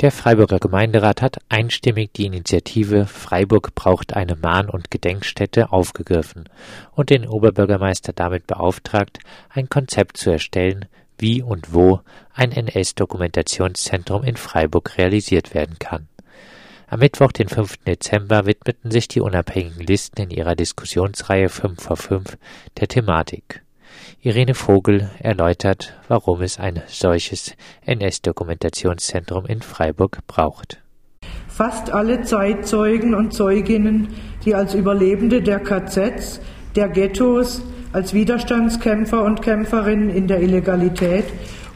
Der Freiburger Gemeinderat hat einstimmig die Initiative Freiburg braucht eine Mahn- und Gedenkstätte aufgegriffen und den Oberbürgermeister damit beauftragt, ein Konzept zu erstellen, wie und wo ein NS-Dokumentationszentrum in Freiburg realisiert werden kann. Am Mittwoch, den 5. Dezember, widmeten sich die unabhängigen Listen in ihrer Diskussionsreihe 5 vor 5 der Thematik. Irene Vogel erläutert, warum es ein solches NS-Dokumentationszentrum in Freiburg braucht. Fast alle Zeitzeugen und Zeuginnen, die als Überlebende der KZs, der Ghettos, als Widerstandskämpfer und Kämpferinnen in der Illegalität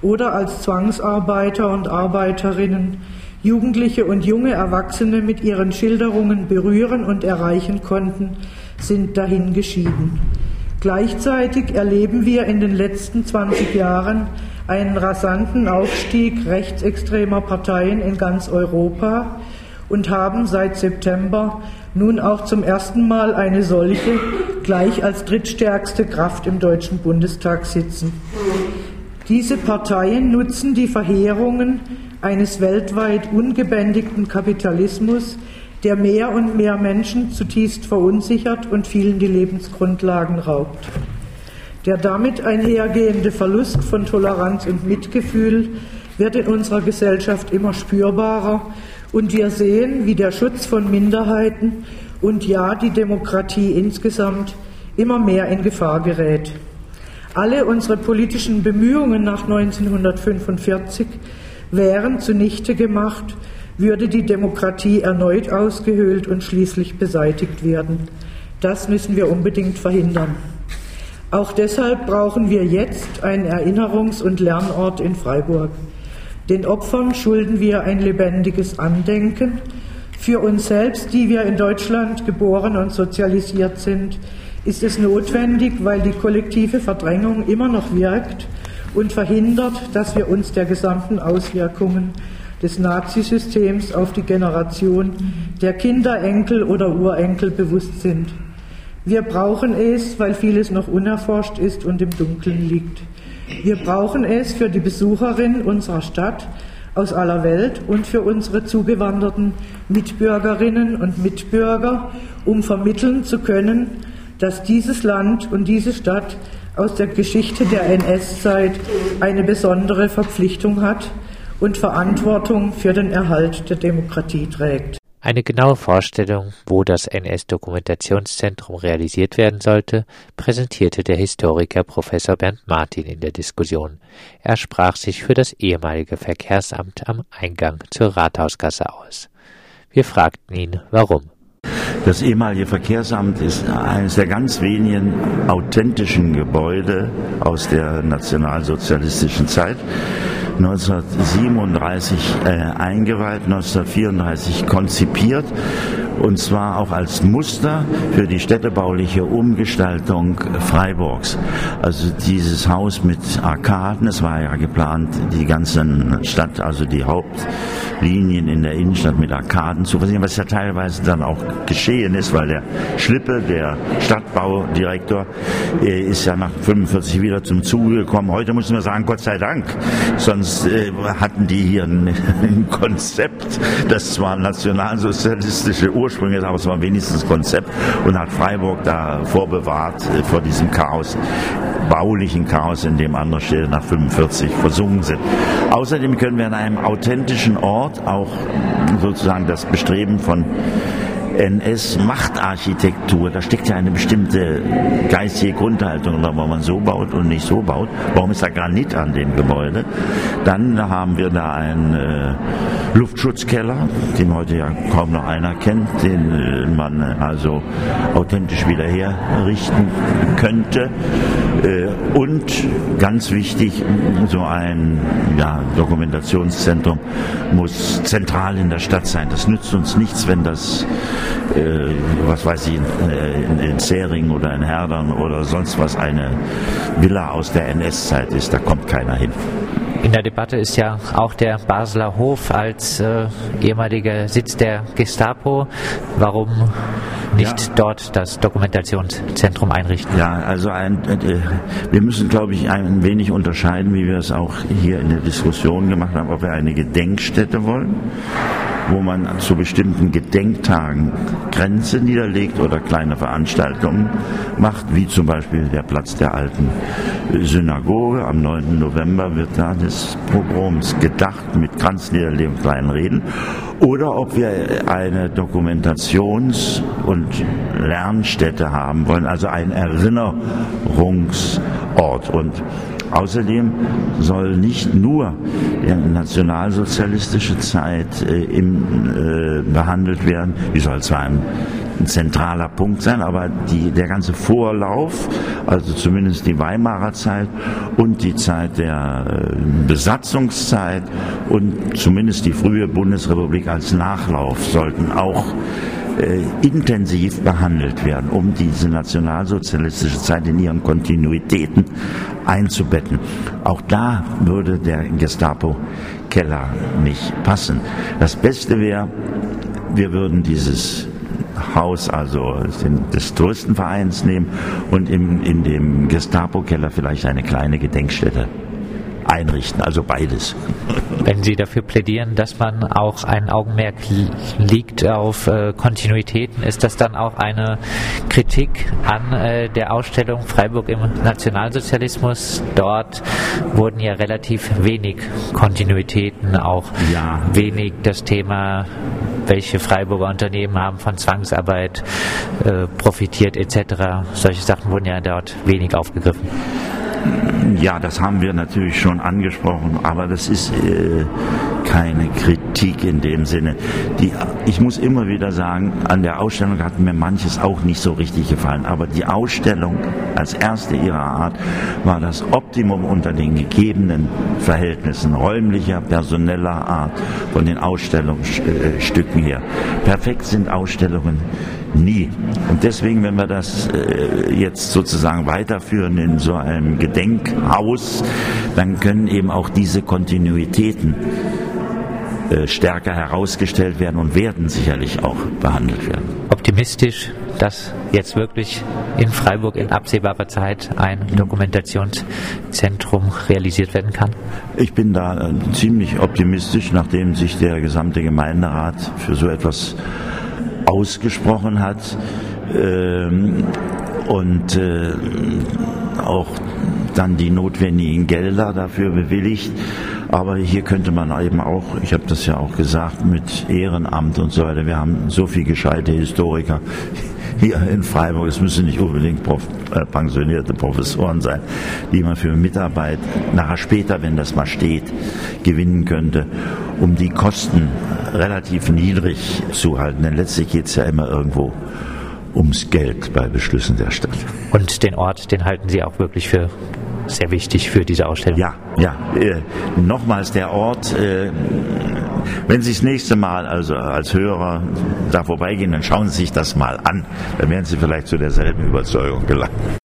oder als Zwangsarbeiter und Arbeiterinnen Jugendliche und junge Erwachsene mit ihren Schilderungen berühren und erreichen konnten, sind dahin geschieden. Gleichzeitig erleben wir in den letzten 20 Jahren einen rasanten Aufstieg rechtsextremer Parteien in ganz Europa und haben seit September nun auch zum ersten Mal eine solche gleich als drittstärkste Kraft im Deutschen Bundestag sitzen. Diese Parteien nutzen die Verheerungen eines weltweit ungebändigten Kapitalismus der mehr und mehr Menschen zutiefst verunsichert und vielen die Lebensgrundlagen raubt. Der damit einhergehende Verlust von Toleranz und Mitgefühl wird in unserer Gesellschaft immer spürbarer und wir sehen, wie der Schutz von Minderheiten und ja die Demokratie insgesamt immer mehr in Gefahr gerät. Alle unsere politischen Bemühungen nach 1945 wären zunichte gemacht würde die Demokratie erneut ausgehöhlt und schließlich beseitigt werden. Das müssen wir unbedingt verhindern. Auch deshalb brauchen wir jetzt einen Erinnerungs- und Lernort in Freiburg. Den Opfern schulden wir ein lebendiges Andenken. Für uns selbst, die wir in Deutschland geboren und sozialisiert sind, ist es notwendig, weil die kollektive Verdrängung immer noch wirkt und verhindert, dass wir uns der gesamten Auswirkungen des Nazisystems auf die Generation der Kinder, Enkel oder Urenkel bewusst sind. Wir brauchen es, weil vieles noch unerforscht ist und im Dunkeln liegt. Wir brauchen es für die Besucherinnen unserer Stadt aus aller Welt und für unsere zugewanderten Mitbürgerinnen und Mitbürger, um vermitteln zu können, dass dieses Land und diese Stadt aus der Geschichte der NS-Zeit eine besondere Verpflichtung hat, und Verantwortung für den Erhalt der Demokratie trägt. Eine genaue Vorstellung, wo das NS-Dokumentationszentrum realisiert werden sollte, präsentierte der Historiker Professor Bernd Martin in der Diskussion. Er sprach sich für das ehemalige Verkehrsamt am Eingang zur Rathausgasse aus. Wir fragten ihn, warum. Das ehemalige Verkehrsamt ist eines der ganz wenigen authentischen Gebäude aus der nationalsozialistischen Zeit. 1937 äh, eingeweiht, 1934 konzipiert und zwar auch als Muster für die städtebauliche Umgestaltung Freiburgs. Also dieses Haus mit Arkaden, es war ja geplant, die ganze Stadt, also die Hauptlinien in der Innenstadt mit Arkaden zu versehen, was ja teilweise dann auch geschehen ist, weil der Schlippe, der Stadtbaudirektor, äh, ist ja nach 45 wieder zum Zuge gekommen. Heute müssen wir sagen, Gott sei Dank, sonst äh, hatten die hier ein, ein Konzept, das zwar nationalsozialistische Ursprünge ist, aber es war wenigstens Konzept und hat Freiburg da vorbewahrt äh, vor diesem Chaos, baulichen Chaos, in dem andere Städte nach 45 versunken sind. Außerdem können wir an einem authentischen Ort auch sozusagen das Bestreben von NS-Machtarchitektur, da steckt ja eine bestimmte geistige Grundhaltung, warum man so baut und nicht so baut. Warum ist da Granit an dem Gebäude? Dann haben wir da einen äh, Luftschutzkeller, den heute ja kaum noch einer kennt, den äh, man also authentisch wieder herrichten könnte. Äh, und ganz wichtig, so ein ja, Dokumentationszentrum muss zentral in der Stadt sein. Das nützt uns nichts, wenn das was weiß ich, in, in Zering oder in Herdern oder sonst was eine Villa aus der NS-Zeit ist. Da kommt keiner hin. In der Debatte ist ja auch der Basler Hof als äh, ehemaliger Sitz der Gestapo. Warum nicht ja. dort das Dokumentationszentrum einrichten? Ja, also ein, äh, wir müssen, glaube ich, ein wenig unterscheiden, wie wir es auch hier in der Diskussion gemacht haben, ob wir eine Gedenkstätte wollen wo man zu bestimmten Gedenktagen Grenze niederlegt oder kleine Veranstaltungen macht, wie zum Beispiel der Platz der alten Synagoge. Am 9. November wird da des Pogroms gedacht mit Kranzniederlegung, kleinen Reden. Oder ob wir eine Dokumentations- und Lernstätte haben wollen, also ein Erinnerungsort. Und Außerdem soll nicht nur die nationalsozialistische Zeit äh, im, äh, behandelt werden, die soll zwar ein, ein zentraler Punkt sein, aber die, der ganze Vorlauf, also zumindest die Weimarer Zeit und die Zeit der äh, Besatzungszeit und zumindest die frühe Bundesrepublik als Nachlauf sollten auch äh, intensiv behandelt werden, um diese nationalsozialistische Zeit in ihren Kontinuitäten einzubetten. Auch da würde der Gestapo-Keller nicht passen. Das Beste wäre, wir würden dieses Haus, also des Touristenvereins nehmen und im, in dem Gestapo-Keller vielleicht eine kleine Gedenkstätte einrichten, also beides. Wenn Sie dafür plädieren, dass man auch ein Augenmerk liegt auf äh, Kontinuitäten, ist das dann auch eine Kritik an äh, der Ausstellung Freiburg im Nationalsozialismus? Dort wurden ja relativ wenig Kontinuitäten, auch ja. wenig das Thema welche Freiburger Unternehmen haben von Zwangsarbeit äh, profitiert etc. Solche Sachen wurden ja dort wenig aufgegriffen. Ja, das haben wir natürlich schon angesprochen, aber das ist äh, keine Kritik in dem Sinne. Die, ich muss immer wieder sagen, an der Ausstellung hat mir manches auch nicht so richtig gefallen, aber die Ausstellung als erste ihrer Art war das Optimum unter den gegebenen Verhältnissen räumlicher, personeller Art von den Ausstellungsstücken her. Perfekt sind Ausstellungen nie. Und deswegen, wenn wir das äh, jetzt sozusagen weiterführen in so einem Gedenkhaus, dann können eben auch diese Kontinuitäten stärker herausgestellt werden und werden sicherlich auch behandelt werden. Optimistisch, dass jetzt wirklich in Freiburg in absehbarer Zeit ein Dokumentationszentrum realisiert werden kann? Ich bin da äh, ziemlich optimistisch, nachdem sich der gesamte Gemeinderat für so etwas ausgesprochen hat ähm, und äh, auch dann die notwendigen Gelder dafür bewilligt. Aber hier könnte man eben auch, ich habe das ja auch gesagt, mit Ehrenamt und so weiter, wir haben so viele gescheite Historiker hier in Freiburg, es müssen nicht unbedingt Prof, äh, pensionierte Professoren sein, die man für Mitarbeit nachher später, wenn das mal steht, gewinnen könnte, um die Kosten relativ niedrig zu halten. Denn letztlich geht es ja immer irgendwo ums Geld bei Beschlüssen der Stadt. Und den Ort, den halten Sie auch wirklich für sehr wichtig für diese Ausstellung. Ja, ja. Äh, nochmals der Ort. Äh, wenn Sie das nächste Mal also als Hörer da vorbeigehen, dann schauen Sie sich das mal an. Dann werden Sie vielleicht zu derselben Überzeugung gelangen.